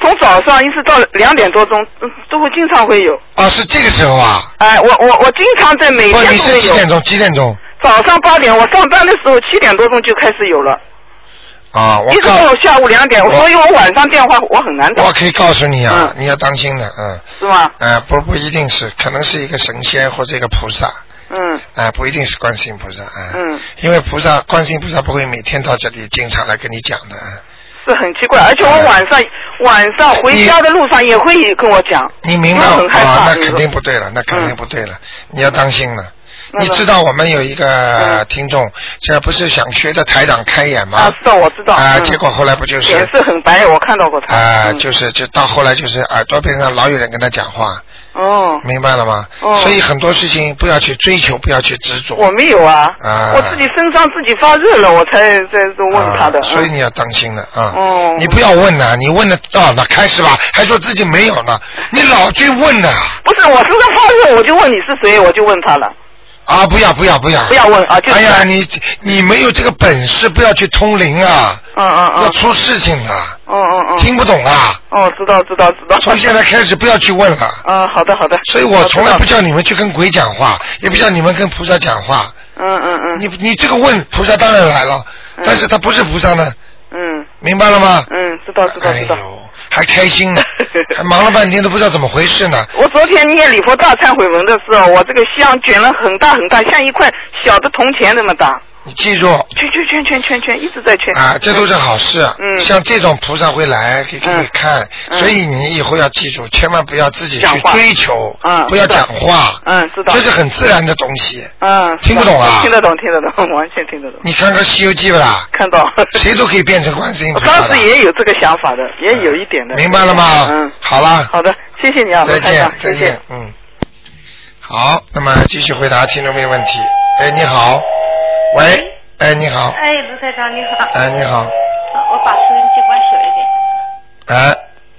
从早上一直到两点多钟，嗯都会经常会有。啊，是这个时候啊？哎，我我我经常在每天都会有。是几点钟？几点钟？早上八点，我上班的时候七点多钟就开始有了，啊，我一直告到下午两点，所以我晚上电话我很难打。我，可以告诉你啊，嗯。你要当心的，嗯，是吗？呃，不不一定是，可能是一个神仙或者一个菩萨，嗯。啊、不一定是观世音菩萨，啊、嗯，因为菩萨观世音菩萨不会每天到这里经常来跟你讲的，啊。是很奇怪，而且我晚上晚上回家的路上也会跟我讲，你明白我啊、怕。那肯定不。不对了，那肯定不对了，你要当心了。那个你知道我们有一个嗯听众，这不是想学着台长开眼吗？啊，知道我知道。啊、嗯结果后来不就是脸色很白，我看到过他。啊、嗯就是就到后来就是耳朵边上老有人跟他讲话，哦，明白了吗？哦所以很多事情不要去追求，不要去执着。我没有啊，啊我自己身上自己发热了，我才在这问他的。啊，所以嗯你要当心了啊。哦你不要问呐、你问的到那开始吧，还说自己没有呢，你老去问呐、不是我身上发热，我就问你是谁，我就问他了，啊！不要不要不要！不要问啊，就是。哎呀，你你没有这个本事，不要去通灵啊，嗯嗯嗯，要出事情的，嗯嗯嗯，听不懂啊！哦，知道知道知道。从现在开始不要去问了。嗯，好的好的。所以我从来不。叫你们去跟鬼讲话，也不叫你们跟菩萨讲话。嗯嗯嗯。你你这个问菩萨当然来了，但是他不是菩萨呢，嗯明白了吗？嗯，知道知道知道。哎呦，还开心呢，还 忙了半天都不知道怎么回事呢。我昨天念礼佛大忏悔文的时候，我这个香卷了很大很大，像一块小的铜钱那么大，你记住圈圈圈圈圈圈，一直在圈。啊，这都是好事。嗯像这种菩萨会来给给你看，嗯所以你以后要记住，千万不要自己去追求，嗯不要讲话，嗯，知道。这是很自然的东西。嗯，听不懂啊听得懂，听得懂，完全听得懂。你看看《西游记》不啦？看到。谁都可以变成观世音菩萨的当时。也有这个想法的，也有一点的。明白了吗？嗯，好了，好的，谢谢你啊，再见再见。，嗯。好，那么继续回答听众朋友问题。哎，你好，喂，哎，你好，哎，卢台长你好。哎，你好，我把收音机关小一点。哎，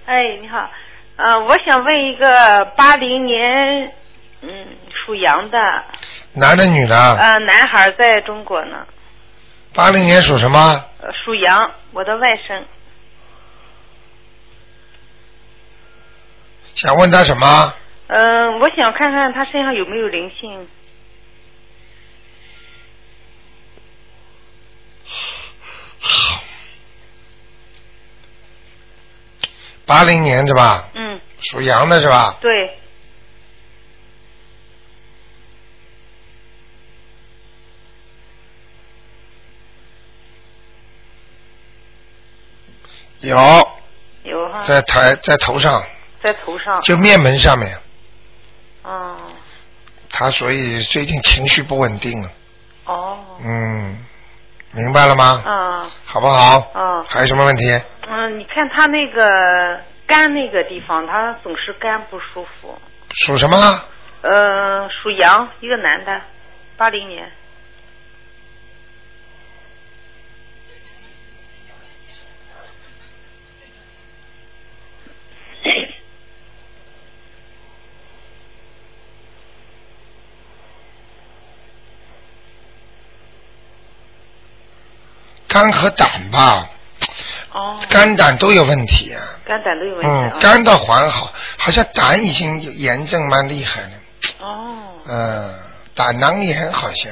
哎，你好，呃，我想问一个八零年，嗯，属羊的，男的女的？呃，男孩在中国呢，八零年属什么？呃属羊，我的外甥，想问他什么？嗯、我想看看他身上有没有灵性，八零年是吧？嗯，属羊的是吧？对，有，有哈，在台在头上，在头上，就面门上面。哦，他所以最近情绪不稳定了。哦，嗯，明白了吗？啊，好不好？嗯还有什么问题？嗯，你看他那个肝那个地方，他总是肝不舒服，属什么？呃，属羊，一个男的，八零年。肝和胆吧，哦，肝胆都有问题啊。肝胆都有问题嗯啊。，肝倒还好，好像胆已经有炎症蛮厉害了。哦，嗯，胆囊炎好像，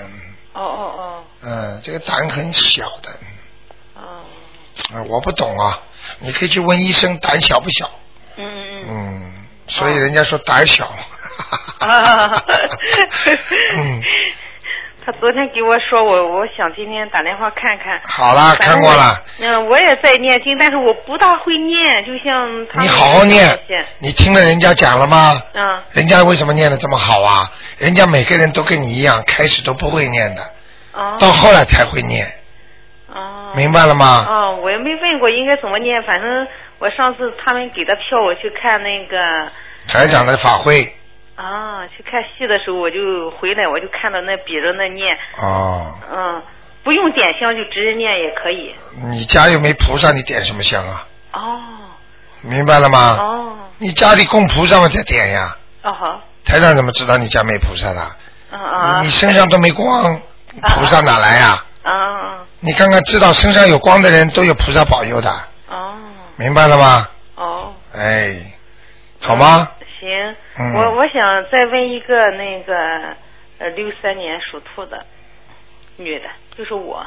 哦哦哦嗯，这个胆很小的，哦，哦，啊，我不懂啊，你可以去问医生胆小不小，嗯嗯嗯。嗯，所以人家说胆小。啊，嗯，他昨天给我说我，我想今天打电话看看。好了，看过了，嗯，我也在念经，但是我不大会念，就像他你好好念，你听了人家讲了吗？嗯，人家为什么念的这么好啊？人家每个人都跟你一样，开始都不会念的，哦，到后来才会念，哦，明白了吗？哦，我也没问过应该怎么念，反正我上次他们给的票，我去看那个台长的法会啊，去看戏的时候，我就回来，我就看到那比着那念，哦，嗯，不用点香就直接念也可以。你家又没菩萨，你点什么香啊？哦，明白了吗？哦，你家里供菩萨嘛，再点呀。哦好，台长怎么知道你家没菩萨的？嗯啊，你身上都没光，菩萨哪来呀？啊你看看，知道身上有光的人都有菩萨保佑的，哦明白了吗？哦，哎，好吗？行，嗯。我我想再问一个那个呃六三年属兔的女的，就是我，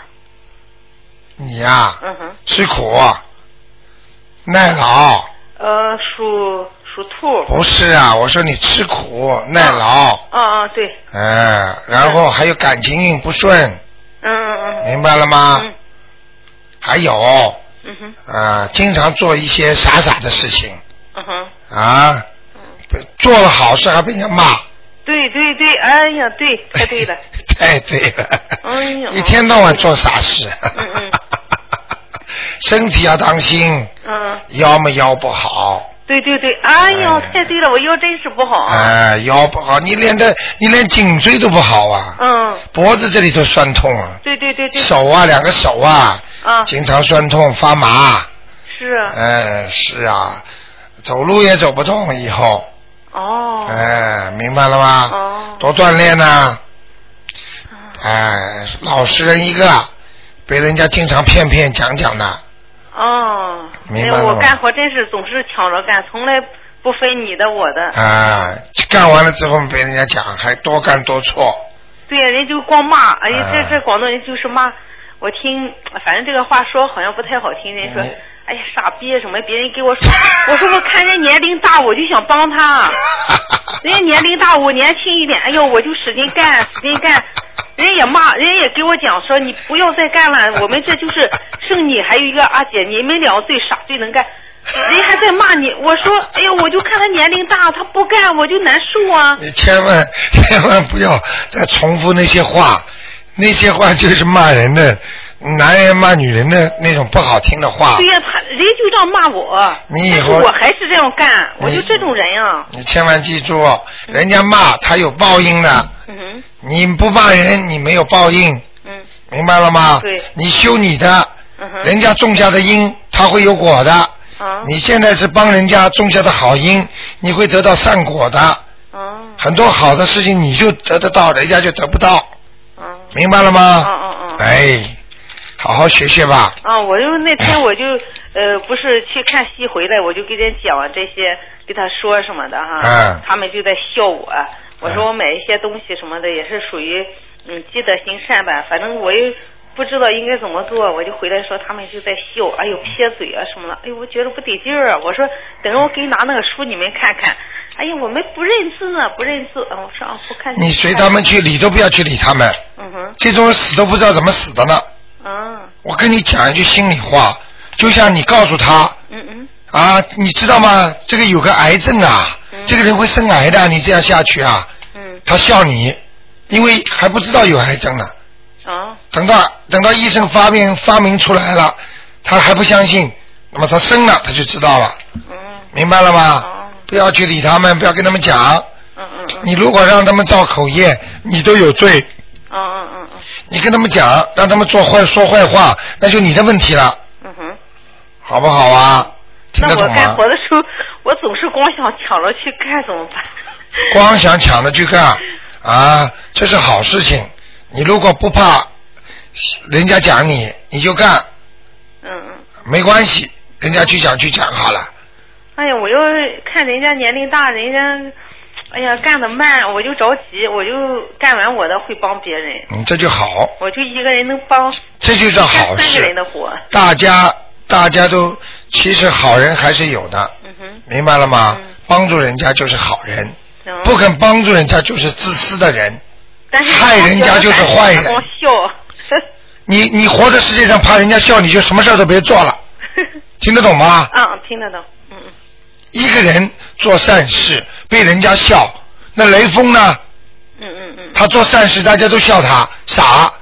你呀、嗯哼，吃苦，耐劳，呃属属兔，不是啊？我说你吃苦耐劳，哦哦对，哎，然后还有感情运不顺，嗯嗯。明白了吗？嗯。还有嗯哼。啊、经常做一些傻傻的事情嗯哼，啊，做了好事还被人家骂，对对对，哎呀对，太对了，太对了，哎呀。一天到晚做傻事，嗯嗯。身体要当心，嗯。腰嘛腰不好，对对对，哎呦，太对了，我腰真是不好。哎，腰不好，你连的你连颈椎都不好啊，嗯，脖子这里都酸痛啊，对对对对。手啊，两个手啊，啊，经常酸痛发麻。是啊。哎，是啊，走路也走不动，以后。哦。哎，明白了吗？哦。多锻炼呐。哎，老实人一个，被人家经常骗骗讲讲的。哦。明白了吗哎我干活真是总是抢着干，从来不分你的我的。啊，干完了之后被人家讲，还多干多错。对呀，人就光骂，哎呀，这啊这广东人就是骂。我听，反正这个话说好像不太好听，人说，哎呀傻逼什么，别人给我说，我说我看人年龄大，我就想帮他，人家年龄大，我年轻一点，哎呦，我就使劲干，使劲干。人也骂，人也给我讲说你不要再干了，我们这就是剩你还有一个阿姐，你们两个最傻最能干。人还在骂你，我说，哎呀，我就看他年龄大，他不干我就难受啊。你千万千万不要再重复那些话，那些话就是骂人的，男人骂女人的那种不好听的话。对。呀、他人就这样骂我，你以后我还是这样干，我就这种人啊。你千万记住，人家骂他有报应的，嗯哼，你不骂人，你没有报应，嗯。明白了吗？对。你修你的，人家种下的因，他会有果的。啊。你现在是帮人家种下的好因，你会得到善果的。哦很多好的事情你就得得到，人家就得不到，哦明白了吗？哦哦哦哎，好好学学吧。啊！我就那天我就呃不是去看戏回来，我就给人讲这些，给他说什么的哈，嗯他们就在笑我。我说我买一些东西什么的也是属于嗯积德行善吧，反正我又不知道应该怎么做，我就回来说他们就在笑，哎呦撇嘴啊什么的，哎呦我觉得不得劲儿啊，我说等着我给你拿那个书你们看看，哎呀我们不认字呢，不认字，嗯我说啊不看。你随他们去，理都不要去理他们。嗯哼，这种人死都不知道怎么死的呢。啊，我跟你讲一句心里话，就像你告诉他嗯嗯啊，你知道吗？这个有个癌症啊，这个人会生癌的，你这样下去啊，嗯，他笑你，因为还不知道有癌症呢。啊，等到等到医生发明发明出来了，他还不相信，那么他生了他就知道了，嗯明白了吗？不要去理他们，不要跟他们讲。嗯嗯嗯，你如果让他们造口业，你都有罪。你跟他们讲，让他们做坏说坏话，那就你的问题了，嗯哼。好不好啊？听得那我？干活的时候，我总是光想抢着去干，怎么办？光想抢着去干啊，这是好事情。你如果不怕人家讲你，你就干，嗯嗯。没关系，人家去讲去讲好了。哎呀，我要看人家年龄大，人家，哎呀干的慢，我就着急，我就干完我的会帮别人，嗯，这就好，我就一个人能帮这就是好干三个人事。的活。大家大家都其实好人还是有的，嗯哼，明白了吗？帮助人家就是好人，嗯不肯帮助人家就是自私的人。但是害人家就是坏人光笑。你你活在世界上，怕人家笑，你就什么事都别做了，听得懂吗？嗯，听得懂。嗯嗯一个人做善事被人家笑，那雷锋呢？嗯嗯嗯。他做善事，大家都笑他傻，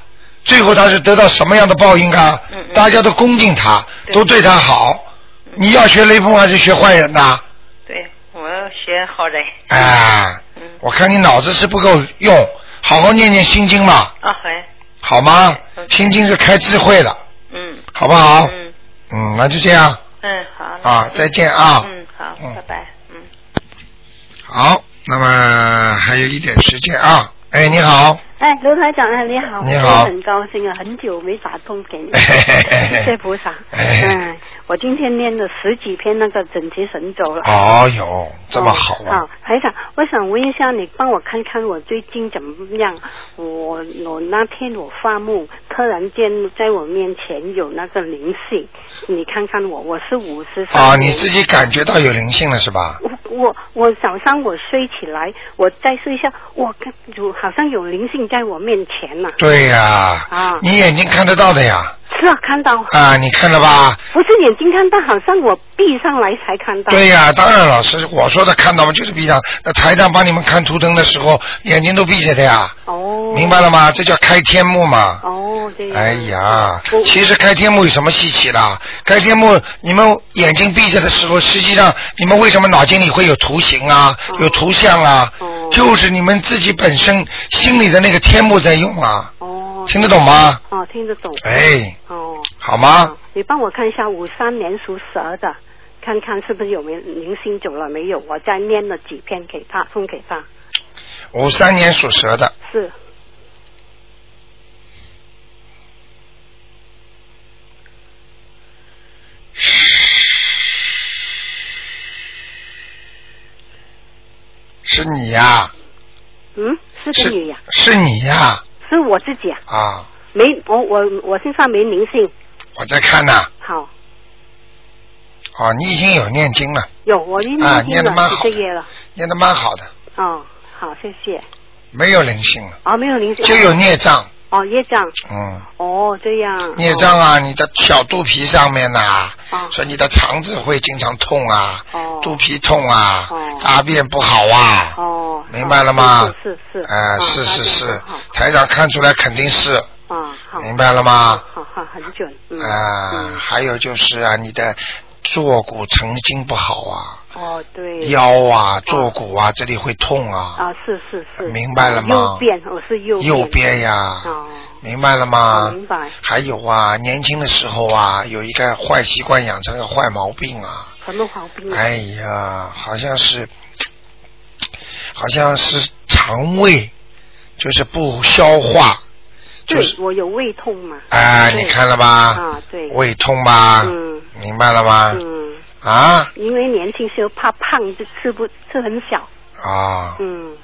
最后他是得到什么样的报应啊？嗯大家都恭敬他，都对他好。你要学雷锋还是学坏人呐？对，我要学好人。哎，嗯我看你脑子是不够用，好好念念心经嘛，啊，好好吗？心经是开智慧的，嗯好不好？嗯嗯，那就这样嗯好。啊，再见啊。嗯好，嗯拜拜。嗯。好，那么还有一点时间啊。哎，你好，哎，卢台长啊，你好，你好我很高兴啊，很久没打通给你，谢谢菩萨。哎嗯，我今天念了十几篇那个准提神咒了。哦哟，这么好啊！啊，台长，我想问一下，你帮我看看我最近怎么样？我我那天我发梦，突然间在我面前有那个灵性，你看看我，我是五十岁。啊，你自己感觉到有灵性了是吧？我我我早上我睡起来，我再睡一下，我看有好像有灵性在我面前呢、对呀、啊你眼睛看得到的呀，是啊，看到。啊，你看了吧？不是眼睛看到，好像我闭上来才看到。对呀、当然了，是我说的看到嘛，就是闭上。那台长帮你们看图腾的时候，眼睛都闭着的呀，哦。明白了吗？这叫开天目嘛。哦。哦，这样。哎呀，其实开天幕有什么稀奇的？开天幕，你们眼睛闭着的时候，实际上你们为什么脑筋里会有图形啊，有图像啊？就是你们自己本身心里的那个天幕在用啊。哦。听得懂吗？哦，听得懂。哎，哦。好吗？你帮我看一下五三年属蛇的，看看是不是有没有灵性走了没有？我再念了几篇给他，送给他。五三年属蛇的，是。是你呀、嗯，是个女呀、是你呀、是我自己啊，啊！没我我我身上没灵性。我在看呢。好，哦，你已经有念经了，有我已经啊念经了念得蛮好几个月了。念的蛮好的，哦，好，谢谢。没有灵性了，哦，没有灵性。就有孽障。哦，业障。嗯，哦，这样。孽障啊，你的小肚皮上面呐、哦所以你的肠子会经常痛啊，哦肚皮痛啊，哦大便不好啊，哦。明白了吗？是是是。啊、哦是是是台长看出来肯定是，啊，好。明白了吗？好好，很准。嗯。啊、还有就是啊，你的坐骨神经不好啊，哦，对。腰啊、坐骨啊这里会痛啊，啊，是是是。明白了吗右边，我是右。右边呀，哦。明白了吗？明白。还有啊，年轻的时候啊，有一个坏习惯养成个坏毛病啊，什么毛病啊？哎呀，好像是，好像是肠胃就是不消化，就对是，我有胃痛嘛。啊，对你看了吧？啊，对。胃痛吧？嗯。明白了吗？嗯。啊因为年轻时候怕胖，就吃不吃很小。啊，嗯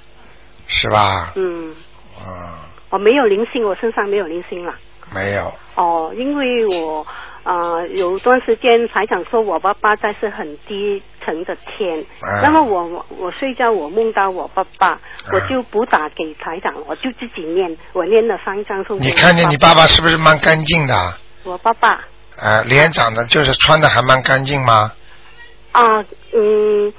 是吧？嗯，啊，我没有灵性，我身上没有灵性了。没有，哦，因为我呃有段时间台长说我爸爸在是很低层的天，嗯然后我我睡觉我梦到我爸爸，我就不打给台长，我就自己念，我念了三张送你看见你爸爸是不是蛮干净的？我爸爸呃，脸长得就是穿的还蛮干净吗？啊嗯。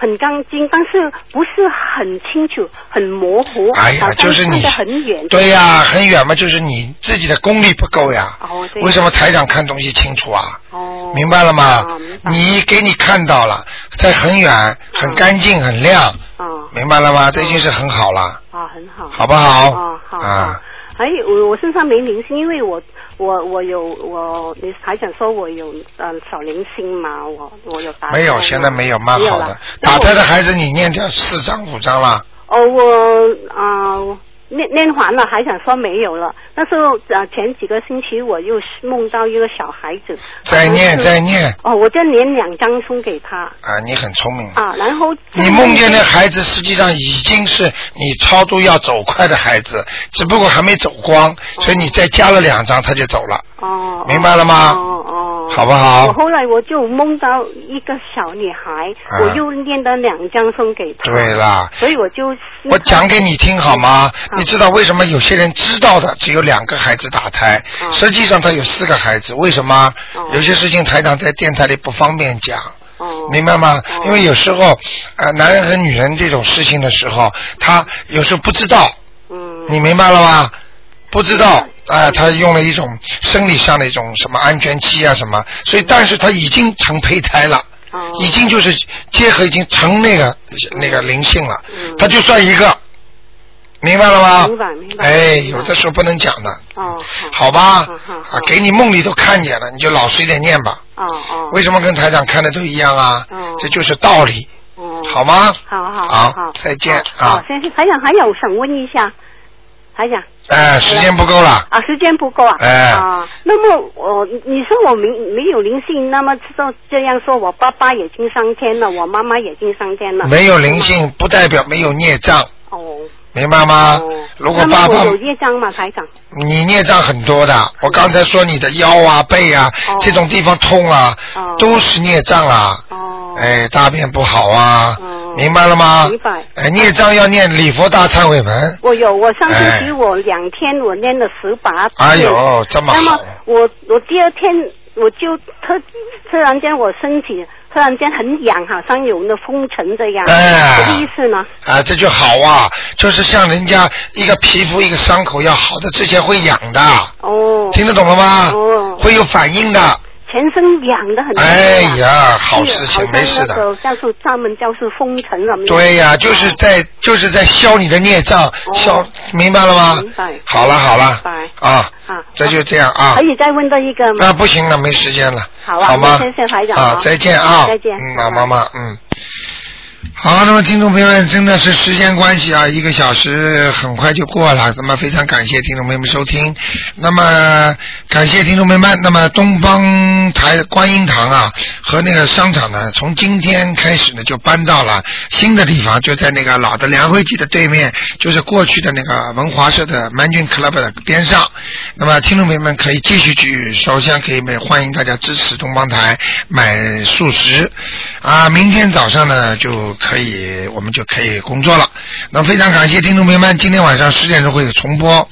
很干净，但是不是很清楚，很模糊，哎呀就是你看得很远。对呀、很远嘛，就是你自己的功力不够呀。为什么台长看东西清楚啊？哦，明白了吗你给你看到了，在很远、很干净、很亮，啊明白了吗？这已经是很好了，啊，很好，好不好？哦，好，啊，还有我我身上没灵性，因为我我我有我你还想说我有呃小灵性嘛，我我有打没有，现在没有，蛮好的。打胎的孩子，你念掉四张五张了，哦，我啊、我念念完了，还想说没有了。那时候呃前几个星期我又梦到一个小孩子，再念再念哦，我就连两张送给他啊，你很聪明。啊，然后你梦见的孩子实际上已经是你超度要走快的孩子，只不过还没走光，所以你再加了两张他就走了，哦，明白了吗？哦哦，好不好我后来我就梦到一个小女孩，啊我又念了两张送给她。对啦，所以我就我讲给你听好吗？好你知道为什么有些人知道的只有两个孩子打胎，哦实际上他有四个孩子？为什么？有些事情台长在电台里不方便讲。哦明白吗？因为有时候，呃，男人和女人这种事情的时候，他有时候不知道。嗯。你明白了吗？不知道，啊、他用了一种生理上的一种什么安全期啊什么，所以但是他已经成胚胎了。哦已经就是结合已经成那个那个灵性了，嗯他就算一个，明白了吗？明白明白哎，有的时候不能讲的，哦好吧？好好啊，给你梦里都看见了，你就老实一点念吧。哦哦。为什么跟台长看的都一样啊？哦这就是道理，哦好吗？好好好好，再见好，啊！先生，台长还有想问一下，台长。哎，时间不够了。啊，时间不够啊。哎啊，那么我你说我没没有灵性，那么就这样说，我爸爸已经上天了，我妈妈已经上天了。没有灵性不代表没有孽障，哦。明白吗？如果爸爸有孽障吗，台长？你孽障很多的，我刚才说你的腰啊、背啊、这种地方痛啊，都是孽障啊。哦哎，大便不好啊，明白了吗？明白。哎，孽障要念礼佛大忏悔文。我有，我上星期我两天我念了十八遍。哎呦这么好那么我我第二天我就突突然间我身体突然间很痒，好像有那风尘这样，哎什么意思呢？啊，这就好啊，就是像人家一个皮肤一个伤口要好的之前会痒的，哦，听得懂了吗？哦，会有反应的。全身痒的很。哎呀，好事情，没事的。好像那个叫做专门叫做风尘什么。对呀、就是在就是在消你的孽障，消明白了吗？明白。好了好了明白啊，啊，这就这样啊可。以再问到一个吗？啊，不行了，没时间了。好啊好吗？谢谢台长啊啊，再见啊，再见嗯，老妈妈，嗯。好，那么听众朋友们，真的是时间关系啊，一个小时很快就过了。那么非常感谢听众朋友们收听，那么感谢听众朋友们。那么东方台观音堂啊和那个商场呢，从今天开始呢就搬到了新的地方，就在那个老的梁惠记的对面，就是过去的那个文华社的 m a n d a n Club 的边上。那么听众朋友们可以继续去，首先可以，欢迎大家支持东方台买素食啊。明天早上呢就可以，我们就可以工作了。那非常感谢听众朋友们，今天晚上十点钟会有重播。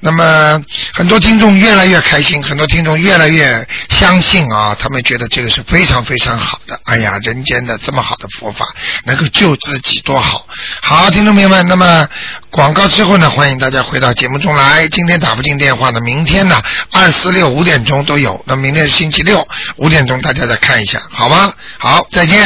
那么很多听众越来越开心，很多听众越来越相信啊，他们觉得这个是非常非常好的。哎呀，人间的这么好的佛法，能够救自己多好。好，听众朋友们，那么广告之后呢，欢迎大家回到节目中来。今天打不进电话呢，明天呢二四六五点钟都有。那明天是星期六五点钟，大家再看一下，好吗？好，再见。